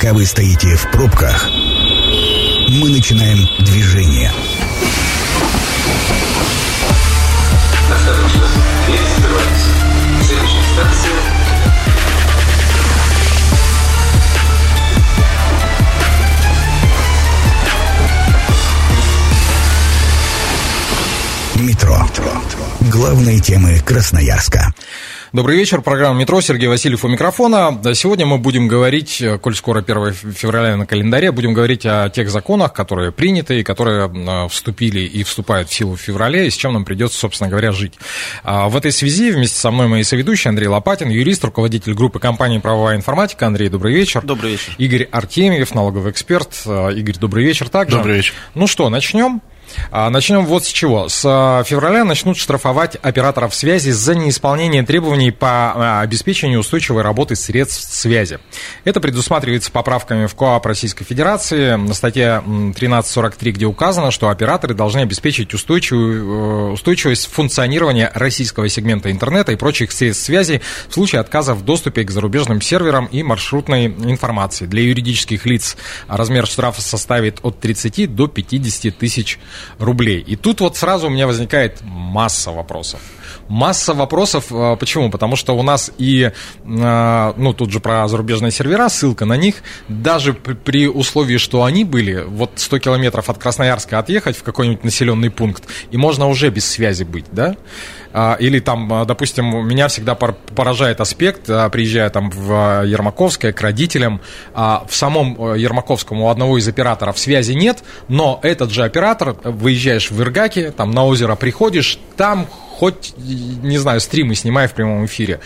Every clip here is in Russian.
Пока вы стоите в пробках, мы начинаем движение. Осторожно, дверь закрывается. Следующая станция Метро. Главные темы Красноярска. Добрый вечер, программа «Метро», Сергей Васильев у микрофона. Сегодня мы будем говорить, э, коль скоро 1 февраля на календаре, будем говорить о тех законах, которые приняты и которые э, вступили и вступают в силу в феврале, и с чем нам придется, собственно говоря, жить. А В этой связи вместе со мной мои соведущие Андрей Лопатин, юрист, руководитель группы компании «Правовая информатика». Андрей, добрый вечер. Добрый вечер. Игорь Артемьев, налоговый эксперт. Э, Игорь, добрый вечер также. Добрый вечер. Ну что, начнем? А, Начнем вот с чего. С а, февраля начнут штрафовать операторов связи за неисполнение требований по а, обеспечению устойчивой работы средств связи. Это предусматривается поправками в КОАП Российской Федерации на статье 1343, где указано, что операторы должны обеспечить устойчивую, э, устойчивость функционирования российского сегмента интернета и прочих средств связи в случае отказа в доступе к зарубежным серверам и маршрутной информации. Для юридических лиц размер штрафа составит от 30 до 50 тысяч рублей. И тут вот сразу у меня возникает масса вопросов. Масса вопросов. э, Почему? Потому что у нас и, э, ну, тут же про зарубежные сервера, ссылка на них, даже при условии, что они были, вот 100 километров от Красноярска отъехать в какой-нибудь населенный пункт, и можно уже без связи быть, да? А, Или там, а, допустим, меня всегда пор- поражает аспект, а, приезжая там в Ермаковское к родителям, в самом Ермаковском у одного из операторов связи нет, но этот же оператор, выезжаешь в Иргаке, там на озеро приходишь, там хоть, не знаю, стримы снимай в прямом эфире.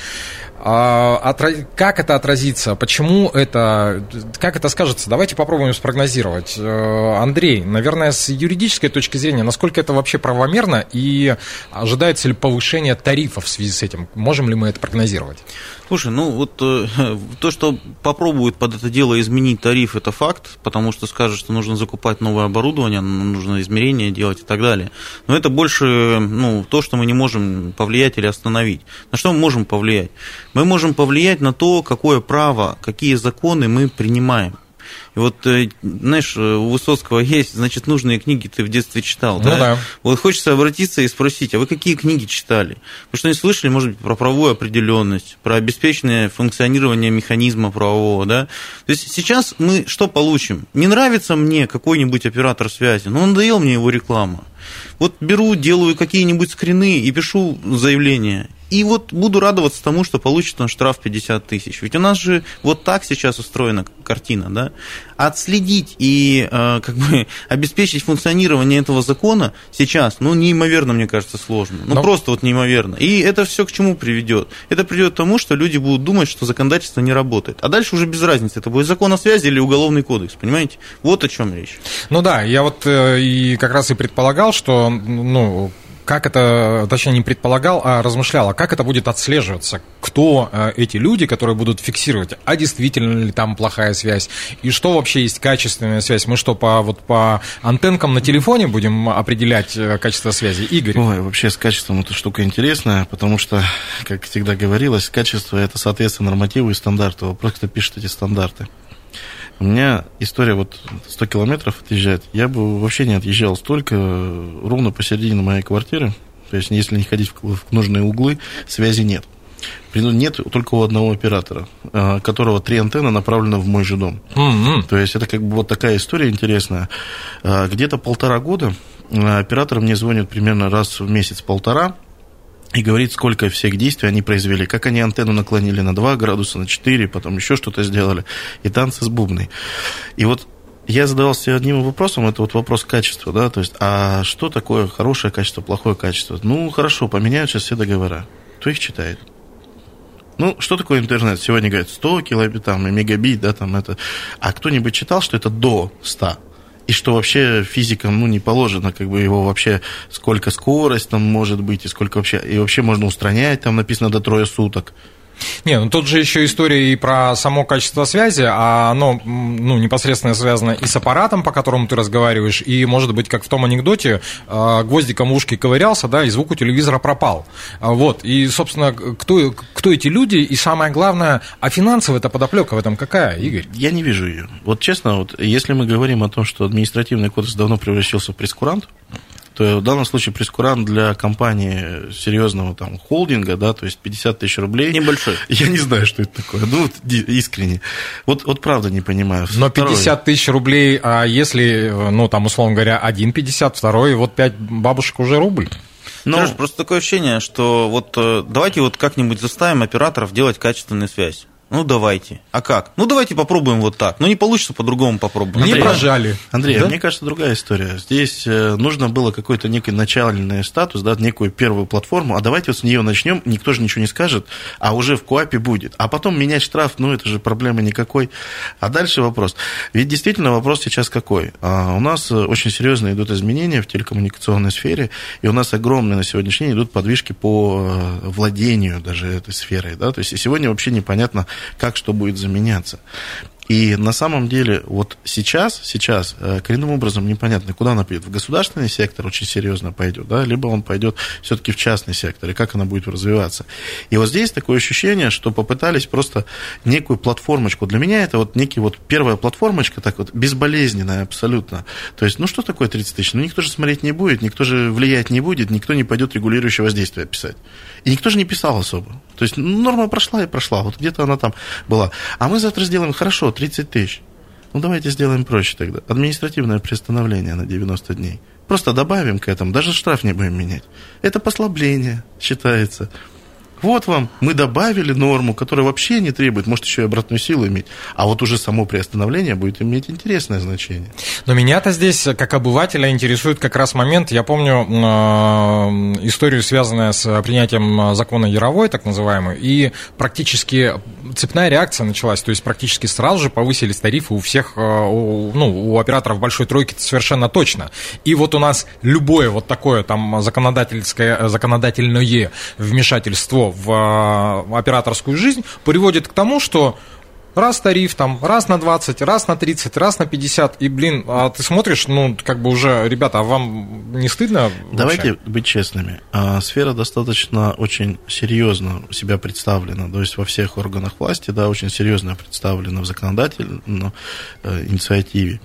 А, отра- Как это отразится? Почему это? Как это скажется? Давайте попробуем спрогнозировать. Э, Андрей, наверное, с юридической точки зрения, насколько это вообще правомерно и ожидается ли повышение тарифов в связи с этим? Можем ли мы это прогнозировать? Слушай, ну вот э, то, что попробуют под это дело изменить тариф, это факт, потому что скажут, что нужно закупать новое оборудование, нужно измерения делать и так далее. Но это больше ну, то, что мы не можем повлиять или остановить. На что мы можем повлиять? Мы можем повлиять на то, какое право, какие законы мы принимаем. И вот, э, знаешь, у Высоцкого есть, значит, нужные книги ты в детстве читал. Ну да. Вот хочется обратиться и спросить, а вы какие книги читали? Вы что-нибудь слышали, может быть, про правовую определенность, про обеспеченное функционирование механизма правового, да? То есть сейчас мы что получим? Не нравится мне какой-нибудь оператор связи, но надоел мне его реклама. Вот беру, делаю какие-нибудь скрины и пишу заявление. И вот буду радоваться тому, что получит он штраф 50 тысяч. Ведь у нас же вот так сейчас устроена картина, да? Отследить и э, как бы обеспечить функционирование этого закона сейчас, ну, неимоверно, мне кажется, сложно. Ну, Но- просто вот неимоверно. И это все к чему приведет? Это приведет к тому, что люди будут думать, что законодательство не работает. А дальше уже без разницы, это будет закон о связи или уголовный кодекс, понимаете? Вот о чем речь. Ну да, я вот э, и как раз и предполагал, что, ну, как это, точнее, не предполагал, а размышлял, а как это будет отслеживаться? Кто э, эти люди, которые будут фиксировать, а действительно ли там плохая связь? И что вообще есть качественная связь? Мы что, по, вот по антенкам на телефоне будем определять э, качество связи? Игорь? Ой, вообще с качеством эта штука интересная, потому что, как всегда говорилось, качество это соответствие нормативу и стандарту. Вопрос, кто пишет эти стандарты. У меня история вот 100 километров отъезжать. Я бы вообще не отъезжал столько, э, ровно посередине моей квартиры. То есть, если не ходить в нужные углы, связи нет. Нет только у одного оператора, э, которого три антенны направлены в мой же дом. М-м. То есть это как бы вот такая история интересная. А, Где-то полтора года оператор мне звонит примерно раз в месяц-полтора и говорит, сколько всех действий они произвели, как они антенну наклонили на 2 градуса, на 4, потом еще что-то сделали, и танцы с бубной. И вот я задавался одним вопросом, это вот вопрос качества, да, то есть, а что такое хорошее качество, плохое качество? Ну, хорошо, поменяют сейчас все договора. Кто их читает? Ну, что такое интернет? Сегодня говорят 100 килобит, там, и мегабит, да, там это. А кто-нибудь читал, что это до 100? И что вообще физикам, ну, не положено, как бы его вообще, сколько скорость там может быть, и сколько вообще, и вообще можно устранять, там написано до трое суток. Не, ну тут же еще история и про само качество связи, а оно ну, непосредственно связано и с аппаратом, по которому ты разговариваешь, и, может быть, как в том анекдоте, а, гвоздиком в ушке ковырялся, да, и звук у телевизора пропал. А, вот, и, собственно, кто, кто эти люди, и самое главное, а финансовая-то подоплека в этом какая, Игорь? Я не вижу ее. Вот честно, вот, если мы говорим о том, что административный кодекс давно превращался в прескурант, то в данном случае прескурант для компании серьезного там холдинга, да, то есть 50 тысяч рублей. Небольшой. Я не знаю, что это такое. Ну, вот искренне. Вот, вот правда не понимаю. Но 50 тысяч рублей, а если, ну, там, условно говоря, один 50, второй, вот 5 бабушек уже рубль. Ну, Сереж, просто такое ощущение, что вот э, давайте вот как-нибудь заставим операторов делать качественную связь. Ну, давайте. А как? Ну, давайте попробуем вот так. Ну, не получится, по-другому попробуем. Не прожали. Андрей, да? мне кажется, другая история. Здесь э, нужно было какой-то некий начальный статус, да, некую первую платформу, а давайте вот с нее начнем, никто же ничего не скажет, а уже в КОАПе будет. А потом менять штраф, ну, это же проблемы никакой. А дальше вопрос. Ведь действительно вопрос сейчас какой? А у нас очень серьезно идут изменения в телекоммуникационной сфере, и у нас огромные на сегодняшний день идут подвижки по э, владению даже этой сферой, да, то есть сегодня вообще непонятно, как что будет заменяться. И на самом деле вот сейчас, сейчас э, коренным образом непонятно, куда она пойдет. В государственный сектор очень серьезно пойдет, да, либо он пойдет все-таки в частный сектор, и как она будет развиваться. И вот здесь такое ощущение, что попытались просто некую платформочку. Для меня это вот некий вот первая платформочка, так вот безболезненная абсолютно. То есть, ну что такое 30 тысяч? Ну никто же смотреть не будет, никто же влиять не будет, никто не пойдет регулирующее воздействие писать. И никто же не писал особо. То есть ну, норма прошла и прошла, вот где-то она там была. А мы завтра сделаем, хорошо, 30 тысяч. Ну, давайте сделаем проще тогда. Административное приостановление на 90 дней. Просто добавим к этому, даже штраф не будем менять. Это послабление считается. Вот вам, мы добавили норму, которая вообще не требует, может еще и обратную силу иметь, а вот уже само приостановление будет иметь интересное значение. Но меня-то здесь, как обывателя, интересует как раз момент, я помню э, историю, связанную с принятием закона Яровой, так называемый, и практически цепная реакция началась, то есть практически сразу же повысились тарифы у всех, э, ну, у операторов большой тройки совершенно точно. И вот у нас любое вот такое там законодательское, законодательное вмешательство в а, операторскую жизнь приводит к тому, что раз тариф там, раз на 20, раз на 30, раз на 50, и, блин, а ты смотришь, ну, как бы уже, ребята, а вам не стыдно? Давайте вообще? быть честными. А, сфера достаточно очень серьезно себя представлена, то есть во всех органах власти, да, очень серьезно представлена в законодательной э, инициативе.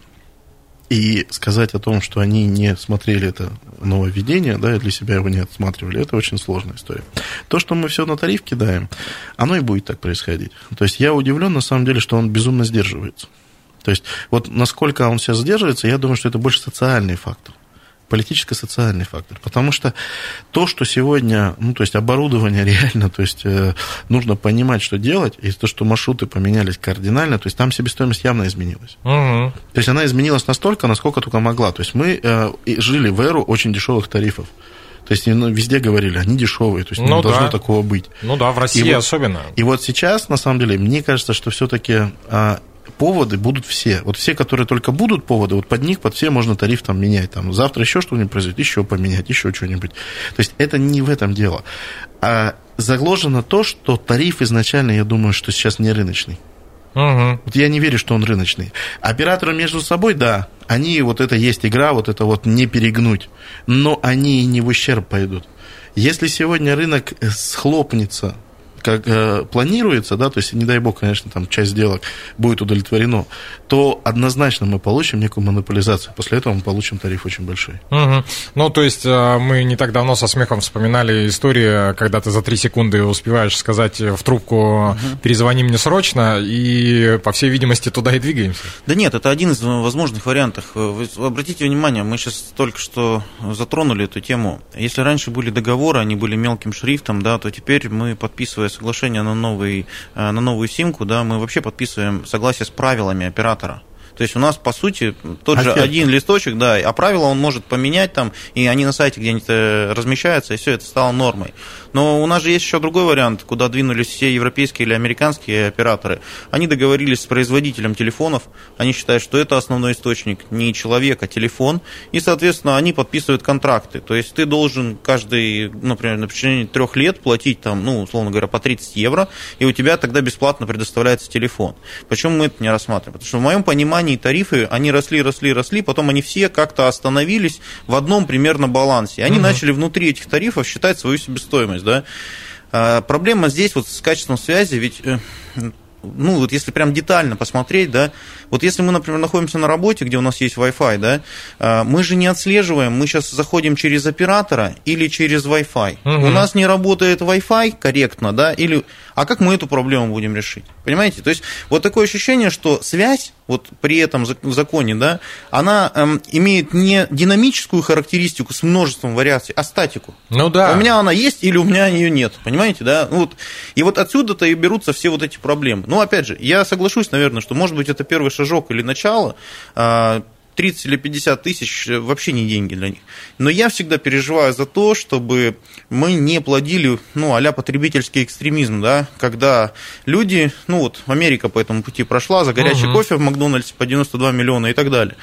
И сказать о том, что они не смотрели это нововведение, да, и для себя его не отсматривали, это очень сложная история. То, что мы все на тариф кидаем, оно и будет так происходить. То есть я удивлен, на самом деле, что он безумно сдерживается. То есть вот насколько он сейчас сдерживается, я думаю, что это больше социальный фактор политическо-социальный фактор. Потому что то, что сегодня, ну, то есть оборудование реально, то есть э, нужно понимать, что делать, и то, что маршруты поменялись кардинально, то есть там себестоимость явно изменилась. Угу. То есть она изменилась настолько, насколько только могла. То есть мы э, жили в эру очень дешевых тарифов. То есть ну, везде говорили, они дешевые, то есть ну, не да. должно такого быть. Ну да, в России и особенно. Вот, и вот сейчас, на самом деле, мне кажется, что все-таки а, поводы будут все. Вот все, которые только будут поводы, вот под них, под все можно тариф там менять. Там, завтра еще что-нибудь произойдет, еще поменять, еще что-нибудь. То есть это не в этом дело. А заложено то, что тариф изначально, я думаю, что сейчас не рыночный. Угу. Вот я не верю, что он рыночный. Операторы между собой, да, они, вот это есть игра, вот это вот не перегнуть, но они не в ущерб пойдут. Если сегодня рынок схлопнется как э, планируется, да, то есть, не дай бог, конечно, там часть сделок будет удовлетворено, то однозначно мы получим некую монополизацию. После этого мы получим тариф очень большой. Угу. Ну, то есть, э, мы не так давно со смехом вспоминали историю, когда ты за три секунды успеваешь сказать в трубку угу. «перезвони мне срочно», и, по всей видимости, туда и двигаемся. Да нет, это один из возможных вариантов. Вы обратите внимание, мы сейчас только что затронули эту тему. Если раньше были договоры, они были мелким шрифтом, да, то теперь мы, подписывая соглашение на, новый, э, на новую симку, да, мы вообще подписываем согласие с правилами оператора. То есть у нас, по сути, тот же Оферта. один листочек, да, а правила он может поменять там, и они на сайте где-нибудь э, размещаются, и все это стало нормой. Но у нас же есть еще другой вариант, куда двинулись все европейские или американские операторы. Они договорились с производителем телефонов, они считают, что это основной источник не человек, а телефон, и, соответственно, они подписывают контракты. То есть ты должен каждый, например, на протяжении трех лет платить там, ну, условно говоря, по 30 евро, и у тебя тогда бесплатно предоставляется телефон. Почему мы это не рассматриваем? Потому что в моем понимании тарифы, они росли, росли, росли, потом они все как-то остановились в одном примерно балансе. Они начали внутри этих тарифов считать свою себестоимость, да. А, Проблема здесь вот с качеством связи, ведь э, ну, вот если прям детально посмотреть, да, вот если мы, например, находимся на работе, где у нас есть Wi-Fi, да, а, мы же не отслеживаем, мы сейчас заходим через оператора или через Wi-Fi. Мгм. У нас не работает Wi-Fi корректно, да, или... А как мы эту проблему будем решить? Понимаете? То есть вот такое ощущение, что связь вот при этом зак- законе, да, она эм, имеет не динамическую характеристику с множеством вариаций, а статику. Ну да. У меня она есть или у меня ее нет, понимаете, да? Ну Вот. И вот отсюда-то и берутся все вот эти проблемы. Ну, опять же, я соглашусь, наверное, что, может быть, это первый шажок или начало, а, 30 или 50 тысяч э, вообще не деньги для них. Но я всегда переживаю за то, чтобы мы не плодили, ну, а потребительский экстремизм, да, когда люди, ну, вот Америка по этому пути прошла, за горячий Мгм. кофе в Макдональдсе по 92 миллиона и так далее.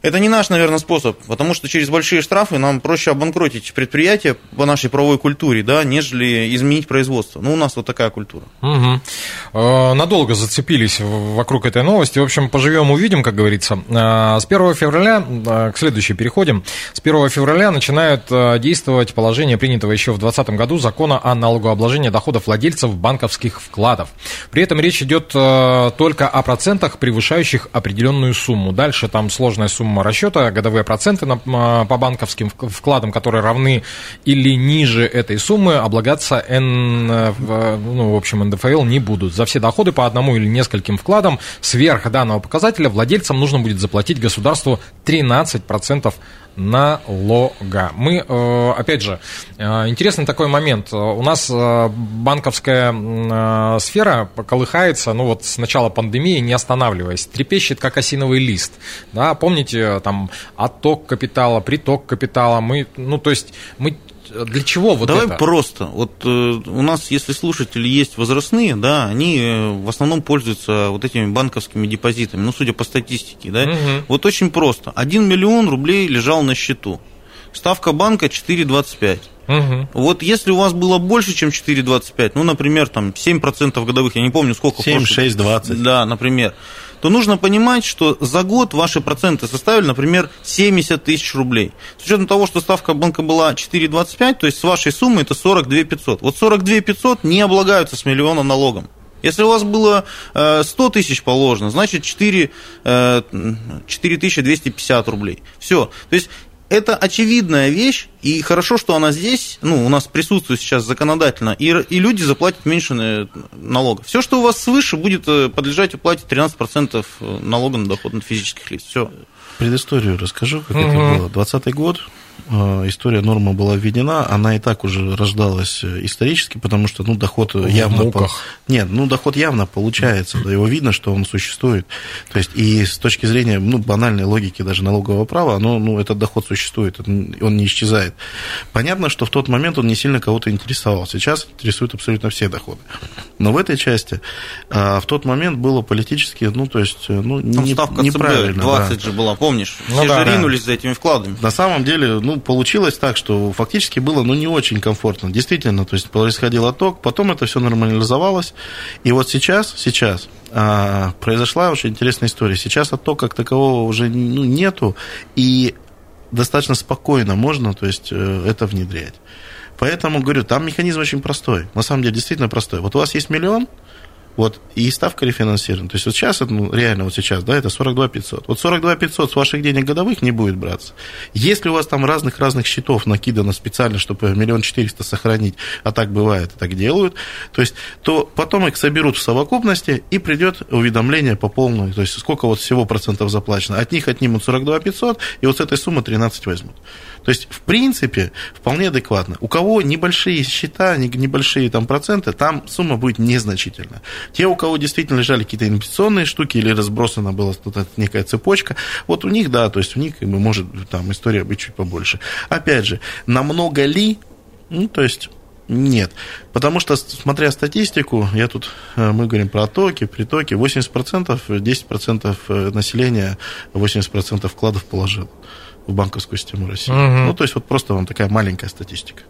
Это не наш, наверное, способ, потому что через большие штрафы нам проще обанкротить предприятие по нашей правовой культуре, да, нежели изменить производство. Ну, у нас вот такая культура. Э, Надолго зацепились вокруг этой новости. В общем, поживем, увидим, как говорится. Э, С 1 февраля, э, к следующей переходим, с 1 февраля начинают действовать положения, принятого еще в 2020 году закона о налогообложении доходов владельцев банковских вкладов. При этом речь идет только о процентах, превышающих определенную сумму. Дальше там сложная сумма расчета, годовые проценты на- э, по банковским вк- вкладам, которые равны или ниже этой суммы, облагаться Н, э, ну, в общем, НДФЛ не будут. За все доходы по одному или нескольким вкладам сверх данного показателя владельцам нужно будет заплатить государству 13% налога. Мы, э, опять же, э, интересный такой момент. У нас э, банковская сфера колыхается, ну вот с начала пандемии, не останавливаясь, трепещет, как осиновый лист. Да, помните, там, отток капитала, приток капитала. Мы, ну, то есть, мы для чего вот Давай это? просто. Вот э, у нас, если слушатели есть возрастные, да, они э, в основном пользуются вот этими банковскими депозитами, ну, судя по статистике, да. Мгм. Вот очень просто. 1 миллион рублей лежал на счету. Ставка банка 4,25. Мгм. Вот если у вас было больше, чем 4,25, ну, например, там 7% годовых, я не помню, сколько. в 7, прошлом- 6, 20. Да, например. То нужно понимать, что за год ваши проценты составили, например, 70 тысяч рублей. С учетом того, что ставка банка была 4,25, то есть с вашей суммы это 42 500. Вот 42 500 не облагаются с миллиона налогом. Если у вас было э, 100 тысяч положено, значит 4, э, 4250 рублей. Все. То есть это очевидная вещь, и хорошо, что она здесь, ну, у нас присутствует сейчас законодательно, и, и люди заплатят меньше э, налогов. Все, что у вас свыше, будет э, подлежать уплате 13% налога на доход от физических лиц. Все. Предысторию расскажу, как Мгм. это было. 20 год, э, история норма была введена, она и так уже рождалась э, исторически, потому что, ну, доход В явно... муках. Нет, ну, доход явно получается, да, его видно, что он существует. То есть, и с точки зрения, ну, банальной логики даже налогового права, оно, ну, этот доход существует, он не исчезает. Понятно, что в тот момент он не сильно кого-то интересовал. Сейчас интересуют абсолютно все доходы. Но в этой части а, в тот момент было политически, ну, то есть, э, ну, Там не- ставка неправильно. 20 да. же была, помнишь? Ну Все да, же да. ринулись за этими вкладами. На самом деле, ну, получилось так, что фактически было, ну, не очень комфортно. Действительно, то есть происходил отток, потом это все нормализовалось. И вот сейчас, сейчас а, произошла очень интересная история. Сейчас оттока как такового уже ну, нету, и достаточно спокойно можно, то есть, э, это внедрять. Поэтому, говорю, там механизм очень простой. На самом деле, действительно простой. Вот у вас есть миллион, вот, и ставка рефинансирования. То есть вот сейчас, ну, реально вот сейчас, да, это 42 500. Вот 42 500 с ваших денег годовых не будет браться. Если у вас там разных-разных счетов накидано специально, чтобы миллион четыреста сохранить, а так бывает, так делают, то есть, то потом их соберут в совокупности и придет уведомление по полной, то есть сколько вот всего процентов заплачено. От них отнимут 42 500, и вот с этой суммы 13 возьмут. То есть, в принципе, вполне адекватно. У кого небольшие счета, не- небольшие там проценты, там сумма будет незначительная. Те, у кого действительно лежали какие-то инвестиционные штуки или разбросана была тут некая цепочка, вот у них, да, то есть у них как бы, может там история быть чуть побольше. Опять же, намного ли, ну, то есть нет. Потому что, смотря статистику, я тут, э, мы говорим про оттоки, притоки, 80%, 10% э, населения 80% вкладов положило в банковскую систему России. Угу. Ну, то есть, вот просто вам такая маленькая статистика.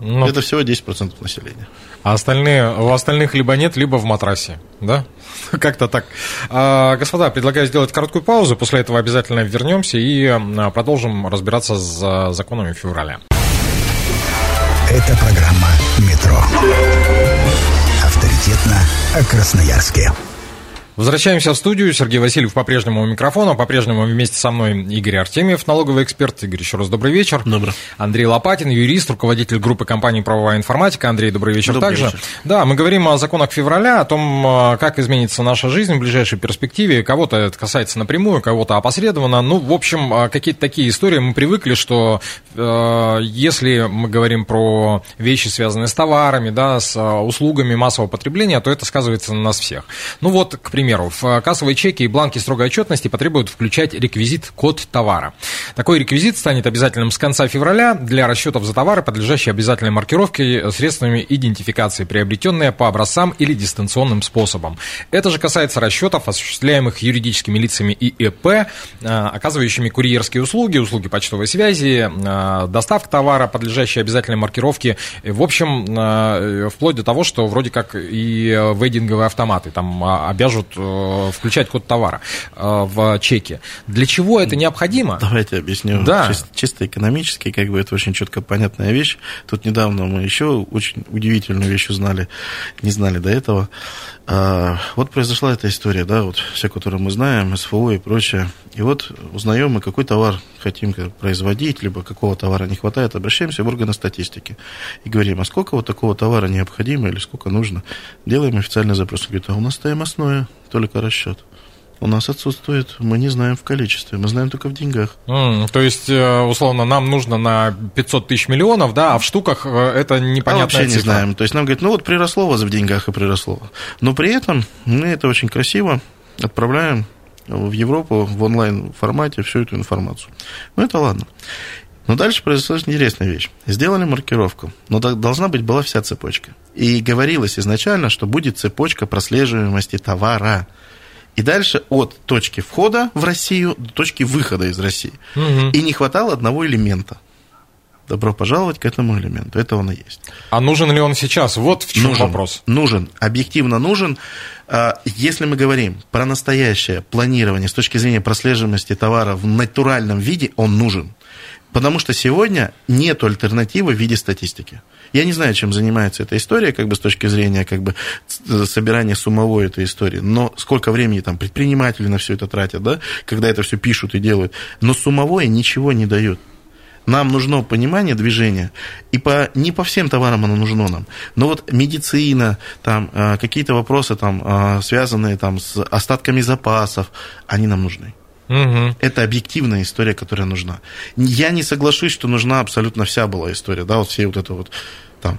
Ну, Это всего 10% населения. А остальные, у остальных либо нет, либо в матрасе, да? Как-то так. А, господа, предлагаю сделать короткую паузу, после этого обязательно вернемся и продолжим разбираться с законами февраля. Это программа «Метро». Авторитетно о Красноярске. Возвращаемся в студию. Сергей Васильев по-прежнему у микрофона. По-прежнему вместе со мной Игорь Артемьев, налоговый эксперт. Игорь, еще раз добрый вечер. Добрый. Андрей Лопатин, юрист, руководитель группы компании «Правовая информатика». Андрей, добрый вечер добрый также. Вечер. Да, мы говорим о законах февраля, о том, а, как изменится наша жизнь в ближайшей перспективе. Кого-то это касается напрямую, кого-то опосредованно. Ну, в общем, а, какие-то такие истории. Мы привыкли, что э, если мы говорим про вещи, связанные с товарами, да, с услугами массового потребления, то это сказывается на нас всех. Ну вот, к примеру, примеру, в э, кассовые чеки и бланки строгой отчетности потребуют включать реквизит код товара. Такой реквизит станет обязательным с конца февраля для расчетов за товары, подлежащие обязательной маркировке средствами идентификации, приобретенные по образцам или дистанционным способом. Это же касается расчетов, осуществляемых юридическими лицами и ИП, э, оказывающими курьерские услуги, услуги почтовой связи, э, доставка товара, подлежащие обязательной маркировке. В общем, вплоть до того, что вроде как и вейдинговые автоматы там обяжут Э, включать код товара э, в чеке. Для чего это необходимо? Давайте объясню. Да. Чисто, чисто экономически, как бы это очень четко понятная вещь. Тут недавно мы еще очень удивительную вещь узнали, не знали до этого. А, вот произошла эта история, да, вот все, которую мы знаем, СФО и прочее. И вот узнаем мы, какой товар хотим производить, либо какого товара не хватает, обращаемся в органы статистики и говорим, а сколько вот такого товара необходимо или сколько нужно. Делаем официальный запрос. Говорит, а у нас стоимостное, только расчет у нас отсутствует, мы не знаем в количестве, мы знаем только в деньгах. Mm, то есть, э, условно, нам нужно на 500 тысяч миллионов, да, а в штуках э, это непонятная а вообще цифра. не знаем. То есть нам говорят, ну вот приросло вас в деньгах и приросло. Но при этом мы это очень красиво отправляем в Европу в онлайн формате всю эту информацию. Ну это ладно. Но дальше произошла интересная вещь. Сделали маркировку, но должна быть была вся цепочка. И говорилось изначально, что будет цепочка прослеживаемости товара. И дальше от точки входа в Россию до точки выхода из России. Угу. И не хватало одного элемента. Добро пожаловать к этому элементу. Это он и есть. А нужен ли он сейчас? Вот в чем нужен, вопрос. Нужен. Объективно нужен. А, если мы говорим про настоящее планирование с точки зрения прослеживаемости товара в натуральном виде, он нужен. Потому что сегодня нет альтернативы в виде статистики. Я не знаю, чем занимается эта история, как бы с точки зрения как бы собирания суммовой этой истории, но сколько времени там предприниматели на все это тратят, да, когда это все пишут и делают, но суммовое ничего не дает. Нам нужно понимание движения, и по, не по всем товарам оно нужно нам. Но вот медицина, там, а, какие-то вопросы, там, а, связанные там, с остатками запасов, они нам нужны. Угу. Это объективная история, которая нужна. Я не соглашусь, что нужна абсолютно вся была история, да, вот все вот это вот там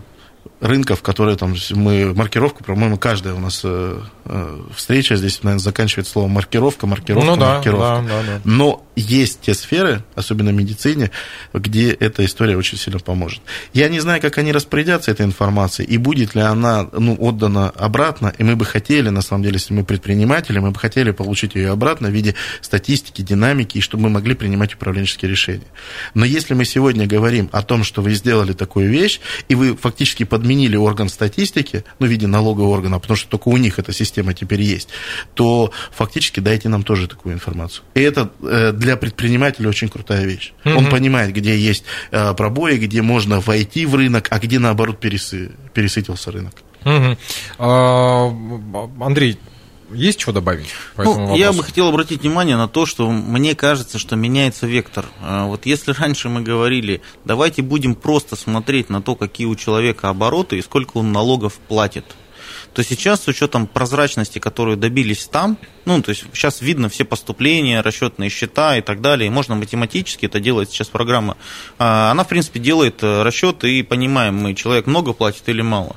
рынков, которые там мы маркировку, по-моему, каждая у нас э, э, встреча здесь, наверное, заканчивается словом маркировка, маркировка, ну, да, маркировка. Да, да, да. Но есть те сферы, особенно в медицине, где эта история очень сильно поможет. Я не знаю, как они распорядятся этой информацией, и будет ли она ну, отдана обратно, и мы бы хотели, на самом деле, если мы предприниматели, мы бы хотели получить ее обратно в виде статистики, динамики, и чтобы мы могли принимать управленческие решения. Но если мы сегодня говорим о том, что вы сделали такую вещь, и вы фактически подменили подменили орган статистики, ну, в виде налогового органа, потому что только у них эта система теперь есть, то фактически дайте нам тоже такую информацию. И это э, для предпринимателя очень крутая вещь. Mm-hmm. Он понимает, где есть э, пробои, где можно войти в рынок, а где, наоборот, пересы, пересытился рынок. Угу. А, Андрей, есть что добавить? По ну, я бы хотел обратить внимание на то, что мне кажется, что меняется вектор. А, вот если раньше мы говорили, давайте будем просто смотреть на то, какие у человека обороты и сколько он налогов платит, то сейчас с учетом прозрачности, которую добились там, ну, то есть сейчас видно все поступления, расчетные счета и так далее, и можно математически это делать сейчас программа. А, она, в принципе, делает э, расчеты и понимаем мы, человек много платит или мало.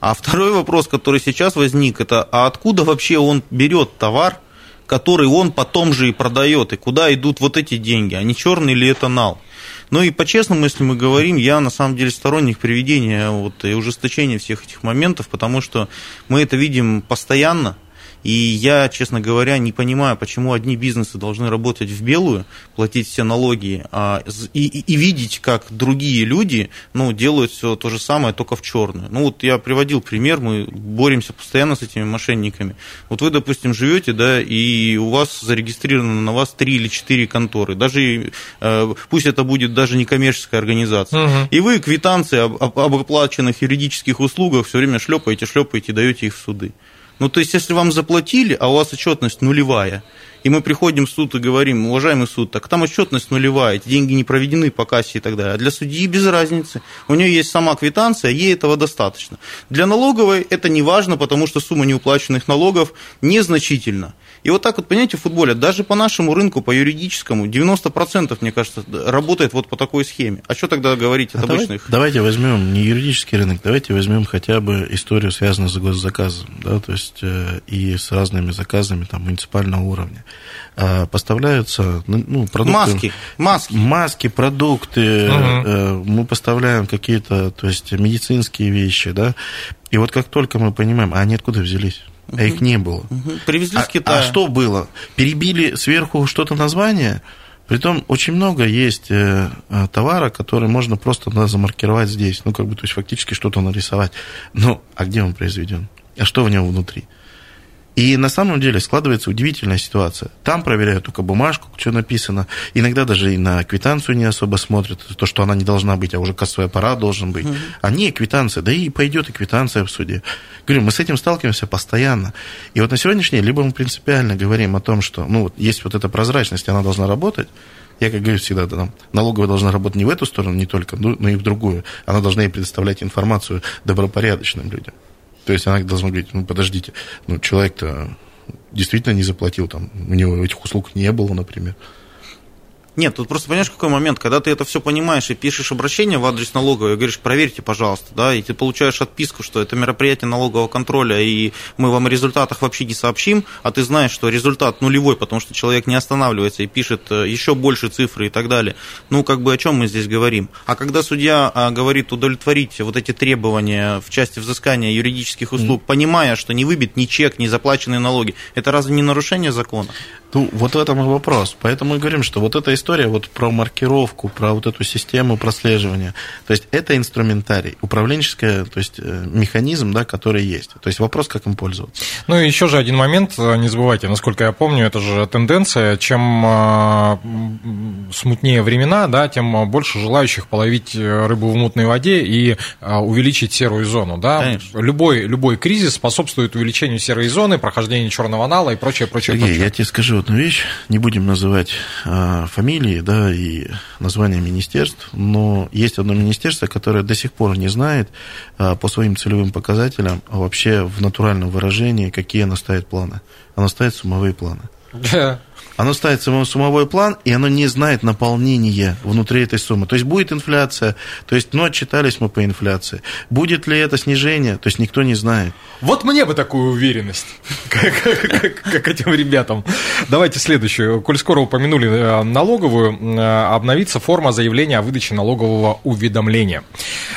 А второй вопрос, который сейчас возник, это а откуда вообще он берет товар, который он потом же и продает, и куда идут вот эти деньги, а не черный ли это нал? Ну и по-честному, если мы говорим, я на самом деле сторонник приведения вот, и ужесточения всех этих моментов, потому что мы это видим постоянно, и я, честно говоря, не понимаю, почему одни бизнесы должны работать в белую, платить все налоги, а, и, и, и видеть, как другие люди ну, делают все то же самое, только в черную. Ну вот я приводил пример, мы боремся постоянно с этими мошенниками. Вот вы, допустим, живете, да, и у вас зарегистрировано на вас три или четыре конторы, даже э, пусть это будет даже не коммерческая организация. Угу. И вы квитанции об, об оплаченных юридических услугах все время шлепаете, шлепаете, даете их в суды. Ну, то есть, если вам заплатили, а у вас отчетность нулевая, и мы приходим в суд и говорим, уважаемый суд, так там отчетность нулевая, эти деньги не проведены по кассе и так далее. А для судьи без разницы. У нее есть сама квитанция, ей этого достаточно. Для налоговой это не важно, потому что сумма неуплаченных налогов незначительна. И вот так вот, понимаете, в футболе, даже по нашему рынку, по юридическому, 90%, мне кажется, работает вот по такой схеме. А что тогда говорить от а обычных? Давайте, давайте возьмем не юридический рынок, давайте возьмем хотя бы историю, связанную с госзаказом, да, то есть э, и с разными заказами там, муниципального уровня. А, поставляются ну, ну продукты... Маски, маски. Маски, продукты, угу. мы поставляем какие-то, то есть медицинские вещи, да, и вот как только мы понимаем, а они откуда взялись? А их не было. Привезли а, с Китая. А что было? Перебили сверху что-то название? Притом очень много есть э, э, товара, который можно просто да, замаркировать здесь, ну, как бы, то есть фактически что-то нарисовать. Ну, а где он произведен? А что в нем внутри? И на самом деле складывается удивительная ситуация. Там проверяют только бумажку, что написано. Иногда даже и на квитанцию не особо смотрят, то, что она не должна быть, а уже кассовый аппарат должен быть. Угу. А не квитанция, да и пойдет и квитанция в суде. Говорю, мы с этим сталкиваемся постоянно. И вот на сегодняшний день либо мы принципиально говорим о том, что ну, вот есть вот эта прозрачность, она должна работать, я, как говорю всегда, там, налоговая должна работать не в эту сторону, не только, но и в другую. Она должна и предоставлять информацию добропорядочным людям. То есть она должна говорить, ну, подождите, ну, человек-то действительно не заплатил, там, у него этих услуг не было, например. Нет, тут просто понимаешь, какой момент, когда ты это все понимаешь и пишешь обращение в адрес налоговой, и говоришь, проверьте, пожалуйста, да, и ты получаешь отписку, что это мероприятие налогового контроля, и мы вам о результатах вообще не сообщим, а ты знаешь, что результат нулевой, потому что человек не останавливается и пишет э, еще больше цифры и так далее. Ну, как бы о чем мы здесь говорим? А когда судья а, говорит удовлетворить вот эти требования в части взыскания юридических услуг, mm. понимая, что не выбит ни чек, ни заплаченные налоги, это разве не нарушение закона? Ну, вот в этом и вопрос. Поэтому мы говорим, что вот эта история вот про маркировку, про вот эту систему прослеживания, то есть это инструментарий, управленческий, то есть э, механизм, да, который есть. То есть вопрос, как им пользоваться. Ну и еще же один момент, э, не забывайте, насколько я помню, это же тенденция, чем э, смутнее времена, да, тем больше желающих половить рыбу в мутной воде и увеличить серую зону, да. Любой, любой кризис способствует увеличению серой зоны, прохождению черного нала и прочее, прочее, Сергей, прочее. я тебе скажу одну вещь, не будем называть а, фамилии, да, и названия министерств, но есть одно министерство, которое до сих пор не знает а, по своим целевым показателям а вообще в натуральном выражении, какие оно ставит планы. Оно ставит сумовые планы. Да. Оно ставит суммовой план, и оно не знает наполнения внутри этой суммы. То есть будет инфляция, то есть, ну, отчитались мы по инфляции. Будет ли это снижение, то есть никто не знает. Вот мне бы такую уверенность, как этим ребятам. Давайте следующую. Коль скоро упомянули э, налоговую, э, обновится форма заявления о выдаче налогового уведомления.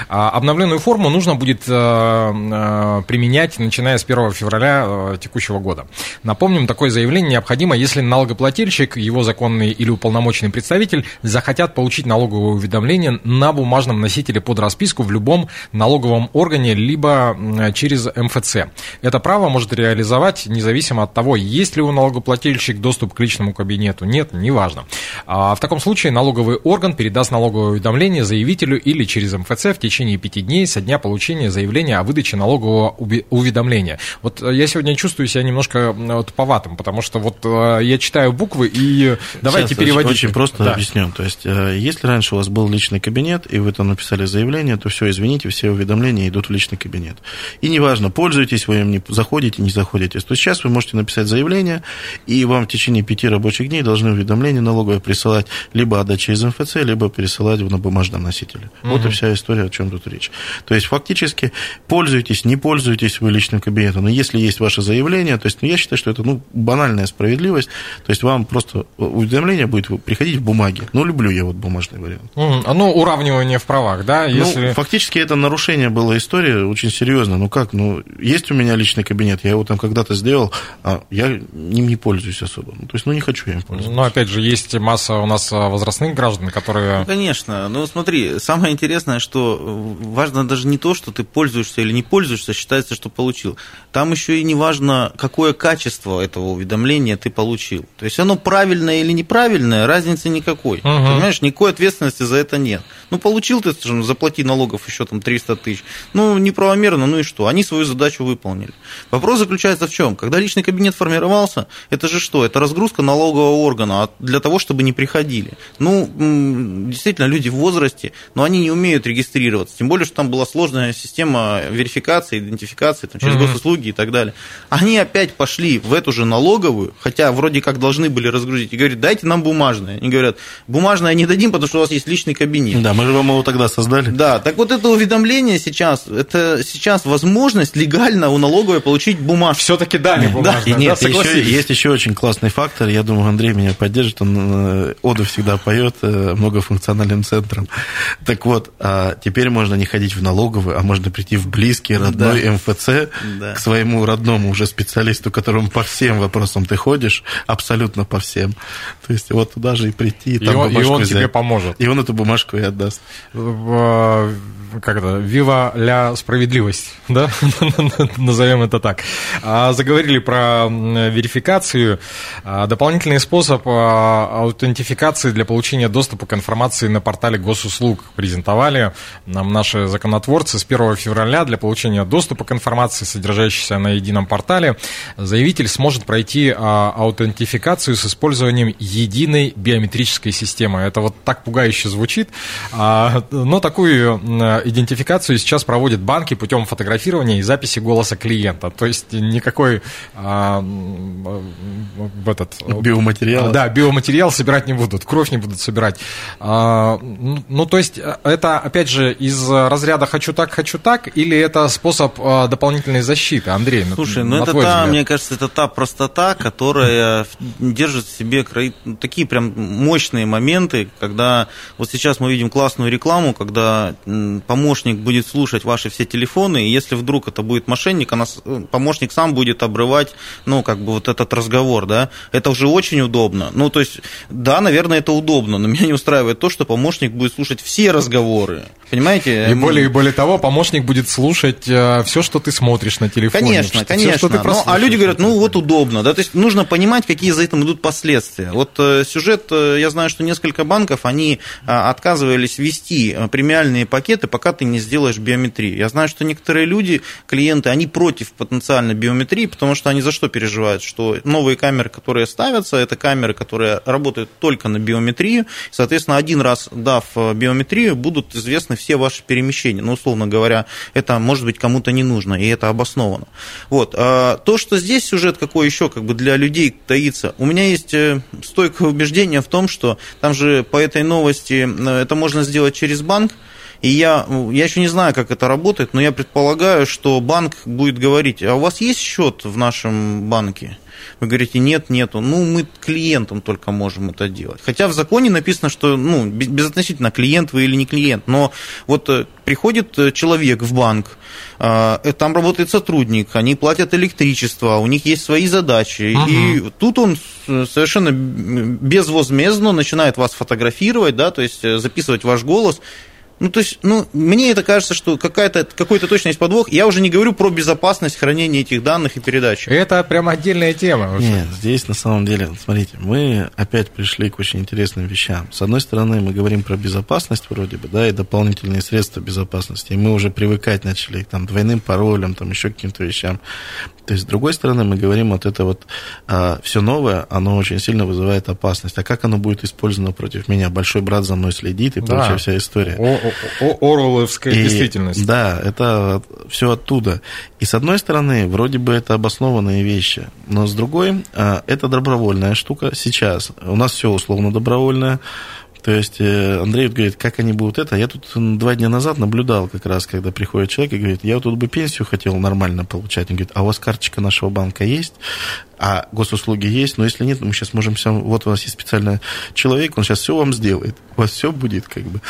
А, обновленную форму нужно будет э, применять, начиная с 1 февраля текущего года. Напомним, такое заявление необходимо, если налогоплательщик налогоплательщик, его законный или уполномоченный представитель захотят получить налоговое уведомление на бумажном носителе под расписку в любом налоговом органе, либо через МФЦ. Это право может реализовать независимо от того, есть ли у налогоплательщик доступ к личному кабинету. Нет, неважно. А в таком случае налоговый орган передаст налоговое уведомление заявителю или через МФЦ в течение пяти дней со дня получения заявления о выдаче налогового уведомления. Вот я сегодня чувствую себя немножко туповатым, потому что вот э, я читаю буквы и давайте Сейчас переводить. Очень просто Да. объясню. То есть, э, если раньше у вас был личный кабинет, и вы там написали заявление, то все, извините, все уведомления идут в личный кабинет. И неважно, пользуетесь вы им, не заходите, не заходите. То есть сейчас вы можете написать заявление, и вам в течение пяти рабочих дней должны уведомления налоговые присылать либо отдача из МФЦ, либо пересылать на бумажном носителе. Вот и вся история, о чем тут речь. То есть фактически пользуетесь, не пользуетесь вы личным кабинетом, но если есть ваше заявление, то есть ну, я считаю, что это ну, банальная справедливость, то есть вам просто уведомление будет приходить в бумаге. Ну, люблю я вот бумажный вариант. Мгм. Ну, уравнивание в правах, да? Если... Ну, фактически это нарушение было истории очень серьезно. Ну как, ну, есть у меня личный кабинет, я его там когда-то сделал, а я им не пользуюсь особо. Ну, то есть, ну, не хочу я им пользоваться. Но опять же, есть масса у нас а, возрастных граждан, которые. Ну, конечно. Ну, смотри, самое интересное, что э, важно даже не то, что ты пользуешься или не пользуешься, считается, что получил. Там еще и не важно, какое качество этого уведомления ты получил. То есть оно правильное или неправильное, разницы никакой. Мгм. Понимаешь, никакой ответственности за это нет. Ну, получил ты, заплати налогов еще там 300 тысяч. Ну, неправомерно, ну и что? Они свою задачу выполнили. Вопрос заключается в чем? Когда личный кабинет формировался, это же что? Это разгрузка налогового органа для того, чтобы не приходили. Ну, действительно, люди в возрасте, но они не умеют регистрироваться. Тем более, что там была сложная система верификации, идентификации там, через Мгм. госуслуги и так далее. Они опять пошли в эту же налоговую, хотя вроде как должны были разгрузить, и говорят, дайте нам бумажное. Они говорят, бумажное не дадим, потому что у вас есть личный кабинет. Да, мы же вам его тогда создали. Да, так вот это уведомление сейчас, это сейчас возможность легально у налоговой получить бумажку. Все-таки дали бумажное, И да, нет, еще, согласились? есть еще очень классный фактор. Я думаю, Андрей меня поддержит. Он э, оду всегда поет э, многофункциональным центром. Так вот, а теперь можно не ходить в налоговую, а можно прийти в близкий родной Да. МФЦ Да. к своему родному уже специалисту, которому по всем вопросам ты ходишь, абсолютно по всем. То есть вот туда же и прийти, и И там он, и он взять. тебе поможет. И он эту бумажку и отдаст. В- как это, вива ля справедливость, да, назовем это так. А, Заговорили про верификацию. А, Дополнительный способ а, аутентификации для получения доступа к информации на портале госуслуг презентовали нам наши законотворцы с 1 февраля для получения доступа к информации, содержащейся на едином портале. Заявитель сможет пройти аутентификацию с использованием единой биометрической системы. Это вот так пугающе звучит, но такую м, идентификацию сейчас проводят банки путем фотографирования и записи голоса клиента. То есть никакой а, этот Биоматериал. да, биоматериал собирать не будут, кровь не будут собирать. А, ну, то есть, э, это, опять же, из разряда «хочу так, хочу так», или это способ а, дополнительной защиты, Андрей? на- Слушай, ну на это твой та, взгляд? мне кажется, это та простота, которая держит в себе такие прям мощные моменты, когда вот сейчас мы видим классную рекламу, когда помощник будет слушать ваши все телефоны, и если вдруг это будет мошенник, она, э, помощник сам будет обрывать, ну, как бы вот этот разговор, да, это уже очень удобно. Ну, то есть, да, наверное, это удобно, но меня не устраивает то, что помощник будет слушать все разговоры, понимаете? И более, и более того, помощник будет слушать все, что ты смотришь на телефоне. Конечно, Всё, конечно. что ты Ну, а люди говорят, ну вот удобно, да, то есть нужно понимать, какие за этим идут последствия. Вот э, сюжет, э, я знаю, что несколько банков, они а, отказывались ввести э, премиальные пакеты, пока ты не сделаешь биометрию. Я знаю, что некоторые люди, клиенты, они против потенциально биометрии, потому что они за что переживают? Что новые камеры, которые ставятся, это камеры, которые работают только на биометрию, соответственно, один раз дав э, биометрию, будут известны все ваши перемещения. Ну, условно говоря, это может быть кому-то не нужно, и это обосновано. Вот. А То, что здесь сюжет какой еще как бы для людей таится, у меня есть э, стойкое убеждение в том, что там же по этой новости э, это можно сделать через банк, и я, я еще не знаю, как это работает, но я предполагаю, что банк будет говорить, а у вас есть счет в нашем банке? Вы говорите, нет, нету. Ну, мы клиентам только можем это делать. Хотя в законе написано, что, ну, без- безотносительно, клиент вы или не клиент. Но вот э, приходит э, человек в банк, э, э, там работает сотрудник, они платят электричество, у них есть свои задачи. И тут он совершенно безвозмездно начинает вас фотографировать, да, то есть записывать ваш голос, Ну, то есть, ну, мне это кажется, что какая-то, какой-то точно есть подвох. Я уже не говорю про безопасность хранения этих данных и передачи. Это прям отдельная тема. уже. Нет, здесь на самом деле, смотрите, мы опять пришли к очень интересным вещам. С одной стороны, мы говорим про безопасность вроде бы, да, и дополнительные средства безопасности. И мы уже привыкать начали к там, двойным паролям, там еще к каким-то вещам. То есть, с другой стороны, мы говорим, вот это вот а, все новое, оно очень сильно вызывает опасность. А как оно будет использовано против меня? Большой брат за мной следит и Да. прочая вся история. О- Оруэлловская И, действительность. Да, это все оттуда. И с одной стороны, вроде бы это обоснованные вещи, но с другой, а, это добровольная штука сейчас. У нас все условно добровольное. То есть э, Андрей вот говорит, как они будут это. Я тут два дня назад наблюдал как раз, когда приходит человек и говорит, я вот тут бы пенсию хотел нормально получать. Он говорит, а у вас карточка нашего банка есть? А госуслуги есть? Но если нет, мы сейчас можем все... Вот у нас есть специальный человек, он сейчас все вам сделает. У вас все будет как бы.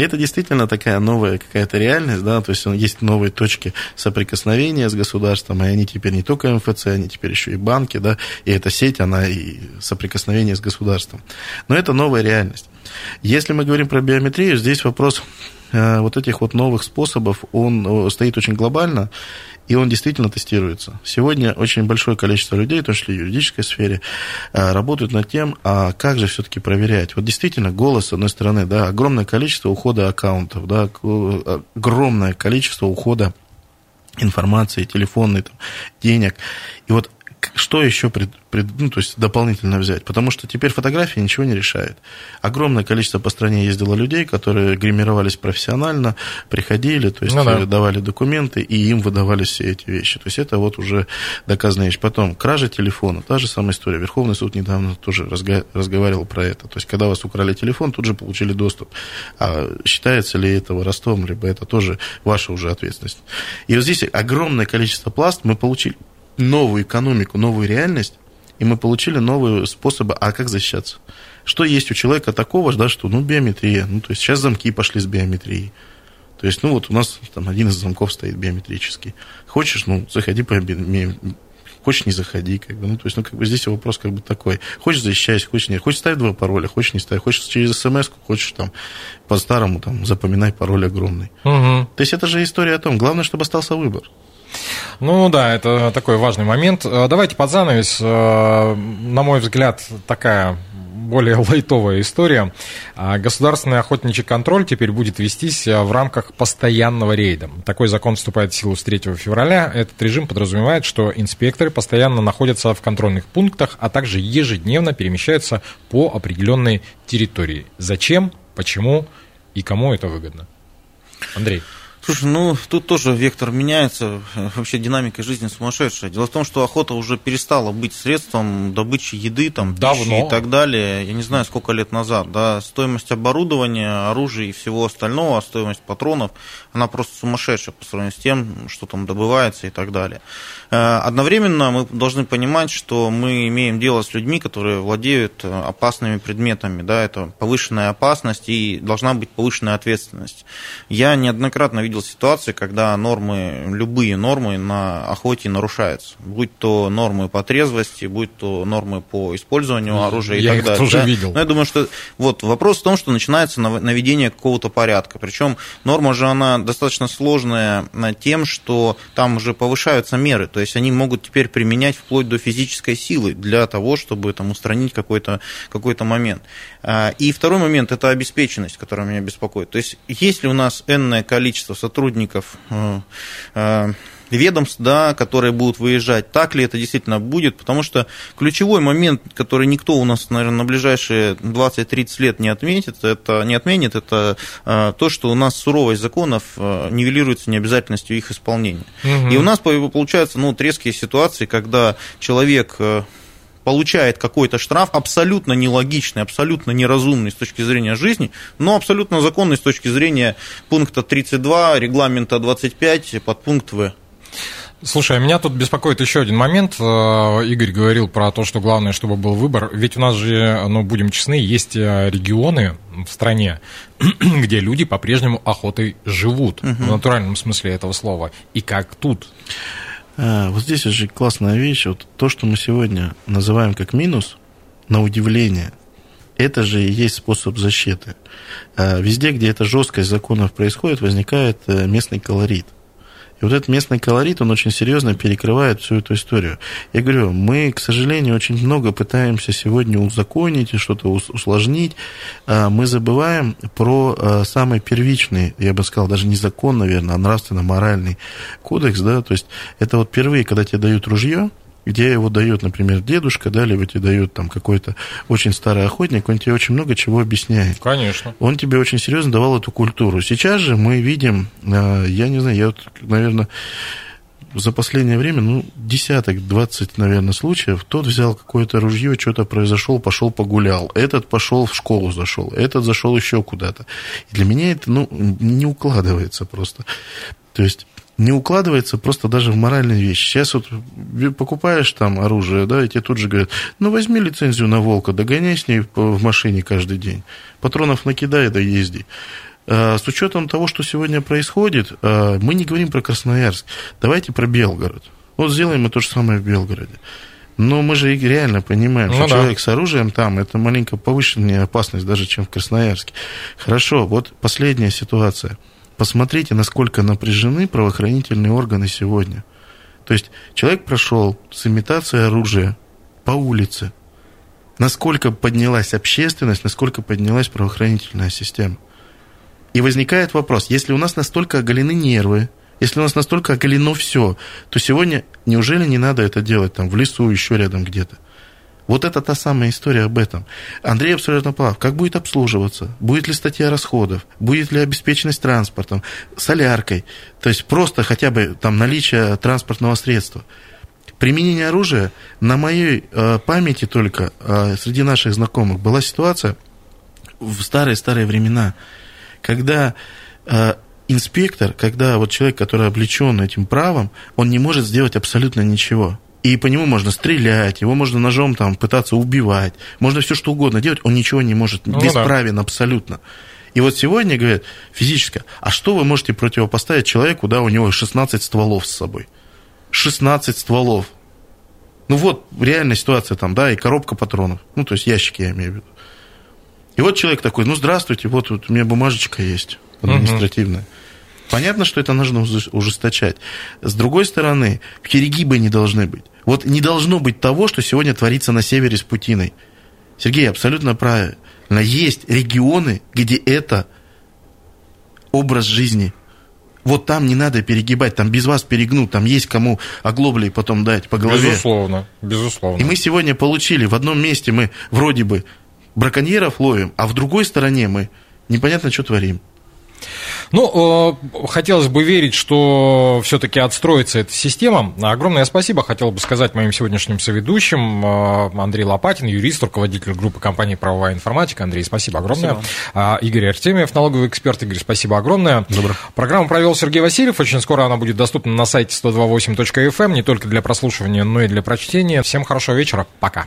И это действительно такая новая какая-то реальность, да, то есть есть новые точки соприкосновения с государством, и они теперь не только МФЦ, они теперь еще и банки, да, и эта сеть, она и соприкосновение с государством. Но это новая реальность. Если мы говорим про биометрию, здесь вопрос э, вот этих вот новых способов, он э, стоит очень глобально, и он действительно тестируется. Сегодня очень большое количество людей, в том числе в юридической сфере, э, работают над тем, а как же все-таки проверять. Вот действительно, голос, с одной стороны, да, огромное количество ухода аккаунтов, да, к- огромное количество ухода информации, телефонной, там, денег. И вот что еще пред- пред- ну, то есть дополнительно взять? Потому что теперь фотография ничего не решает. Огромное количество по стране ездило людей, которые гримировались профессионально, приходили, то есть Ну да. э, давали документы, и им выдавались все эти вещи. То есть это вот уже доказанная вещь. Потом, кража телефона, та же самая история. Верховный суд недавно тоже разга- разговаривал про это. То есть, когда вас украли телефон, тут же получили доступ. А считается ли это воровством, либо это тоже ваша уже ответственность. И вот здесь огромное количество пласт мы получили новую экономику, новую реальность, и мы получили новые способы, а как защищаться? Что есть у человека такого, да, что, ну, биометрия, ну, то есть сейчас замки пошли с биометрией. То есть, ну, вот у нас там один из замков стоит биометрический. Хочешь, ну, заходи по Хочешь, не заходи, как бы. Ну, то есть, ну, как бы здесь вопрос как бы такой. Хочешь, защищайся, хочешь, нет. Хочешь, ставь два пароля, хочешь, не ставь. Хочешь, через смс хочешь, там, по-старому, там, запоминай пароль огромный. Мгм. То есть, это же история о том, главное, чтобы остался выбор. Ну да, это такой важный момент. Э, Давайте под занавес. э, На мой взгляд, такая более лайтовая история. А, Государственный охотничий контроль теперь будет вестись э, в рамках постоянного рейда. Такой закон вступает в силу с 3 февраля. Этот режим подразумевает, что инспекторы постоянно находятся в контрольных пунктах, а также ежедневно перемещаются по определенной территории. Зачем, почему и кому это выгодно? Андрей. Слушай, ну тут тоже вектор меняется, вообще динамика жизни сумасшедшая. Дело в том, что охота уже перестала быть средством добычи еды, там, пищи Давно. и так далее. Я не знаю, сколько лет назад. Да, стоимость оборудования, оружия и всего остального, а стоимость патронов, она просто сумасшедшая по сравнению с тем, что там добывается и так далее. Э, Одновременно мы должны понимать, что мы имеем дело с людьми, которые владеют э, опасными предметами. Да, это повышенная опасность и должна быть повышенная ответственность. Я неоднократно видел ситуации, когда нормы, любые нормы на охоте нарушаются. Будь то нормы по трезвости, будь то нормы по использованию оружия и Я так их далее. тоже да. видел. Но я думаю, что вот вопрос в том, что начинается нав- наведение какого-то порядка. Причем норма же она достаточно сложная на тем, что там уже повышаются меры. То есть они могут теперь применять вплоть до физической силы для того, чтобы там устранить какой-то какой момент. А, И второй момент – это обеспеченность, которая меня беспокоит. То есть если у нас энное количество сотрудников э, э, ведомств, да, которые будут выезжать, так ли это действительно будет, потому что ключевой момент, который никто у нас, наверное, на ближайшие 20-30 лет не отметит, это не отменит, это э, то, что у нас суровость законов нивелируется необязательностью их исполнения. И у нас по- получаются ну, вот резкие ситуации, когда человек получает какой-то штраф абсолютно нелогичный, абсолютно неразумный с точки зрения жизни, но абсолютно законный с точки зрения пункта 32, регламента 25, подпункт В. Слушай, а меня тут беспокоит еще один момент. Э, Игорь говорил про то, что главное, чтобы был выбор. Ведь у нас же, ну, будем честны, есть э, регионы в стране, где люди по-прежнему охотой живут, в натуральном смысле этого слова. И как тут? А, Вот здесь же классная вещь. Вот то, что мы сегодня называем как минус, на удивление, Это же и есть способ защиты. А Везде, где эта жесткость законов происходит, возникает э, местный колорит. И вот этот местный колорит, он очень серьезно перекрывает всю эту историю. Я говорю, мы, к сожалению, очень много пытаемся сегодня узаконить и что-то усложнить. А Мы забываем про а, самый первичный, я бы сказал, даже не закон, наверное, а нравственно-моральный кодекс. Да? То есть это вот впервые, когда тебе дают ружье, где его дает, например, дедушка, да, либо тебе дает там какой-то очень старый охотник, он тебе очень много чего объясняет. Конечно. Он тебе очень серьезно давал эту культуру. Сейчас же мы видим, э, я не знаю, я вот, наверное, за последнее время, ну, десяток, двадцать, наверное, случаев, тот взял какое-то ружье, что-то произошел, пошел погулял, этот пошел в школу зашел, этот зашел еще куда-то. И для меня это, ну, не укладывается просто. То есть не укладывается просто даже в моральные вещи. Сейчас вот покупаешь там оружие, да, и тебе тут же говорят, ну возьми лицензию на волка, догоняй с ней в машине каждый день, патронов накидай, да езди. А, с учетом того, что сегодня происходит, а, мы не говорим про Красноярск, давайте про Белгород. Вот сделаем мы то же самое в Белгороде. Но мы же реально понимаем, ну, что да. человек с оружием там, это маленько повышенная опасность даже, чем в Красноярске. Хорошо, вот последняя ситуация – посмотрите, насколько напряжены правоохранительные органы сегодня. То есть человек прошел с имитацией оружия по улице. Насколько поднялась общественность, насколько поднялась правоохранительная система. И возникает вопрос, если у нас настолько оголены нервы, если у нас настолько оголено все, то сегодня неужели не надо это делать там в лесу, еще рядом где-то? Вот это та самая история об этом. Андрей абсолютно прав. Как будет обслуживаться? Будет ли статья расходов? Будет ли обеспеченность транспортом? Соляркой? То есть просто хотя бы там наличие транспортного средства. Применение оружия, на моей э, памяти только э, среди наших знакомых была ситуация в старые-старые времена, когда э, инспектор, когда вот человек, который облечен этим правом, он не может сделать абсолютно ничего и по нему можно стрелять, его можно ножом там пытаться убивать, можно все что угодно делать, он ничего не может, ну, бесправен да. абсолютно. И вот сегодня говорят физически, а что вы можете противопоставить человеку, да, у него 16 стволов с собой? 16 стволов. Ну вот, реальная ситуация там, да, и коробка патронов. Ну, то есть ящики, я имею в виду. И вот человек такой, ну, здравствуйте, вот, вот у меня бумажечка есть административная. Угу. Понятно, что это нужно ужесточать. С другой стороны, перегибы не должны быть. Вот не должно быть того, что сегодня творится на севере с Путиной. Сергей абсолютно правильно. Есть регионы, где это образ жизни. Вот там не надо перегибать, там без вас перегнут, там есть кому оглобли потом дать по голове. Безусловно, безусловно. И мы сегодня получили, в одном месте мы вроде бы браконьеров ловим, а в другой стороне мы непонятно, что творим. Ну, э, хотелось бы верить, что все-таки отстроится эта система. Огромное спасибо хотел бы сказать моим сегодняшним соведущим э, Андрей Лопатин, юрист, руководитель группы компании «Правовая информатика». Андрей, спасибо огромное. Спасибо. А, Игорь Артемьев, налоговый эксперт. Игорь, спасибо огромное. Добро. Программу провел Сергей Васильев. Очень скоро она будет доступна на сайте 128.fm, эм, не только для прослушивания, но и для прочтения. Всем хорошего вечера. Пока.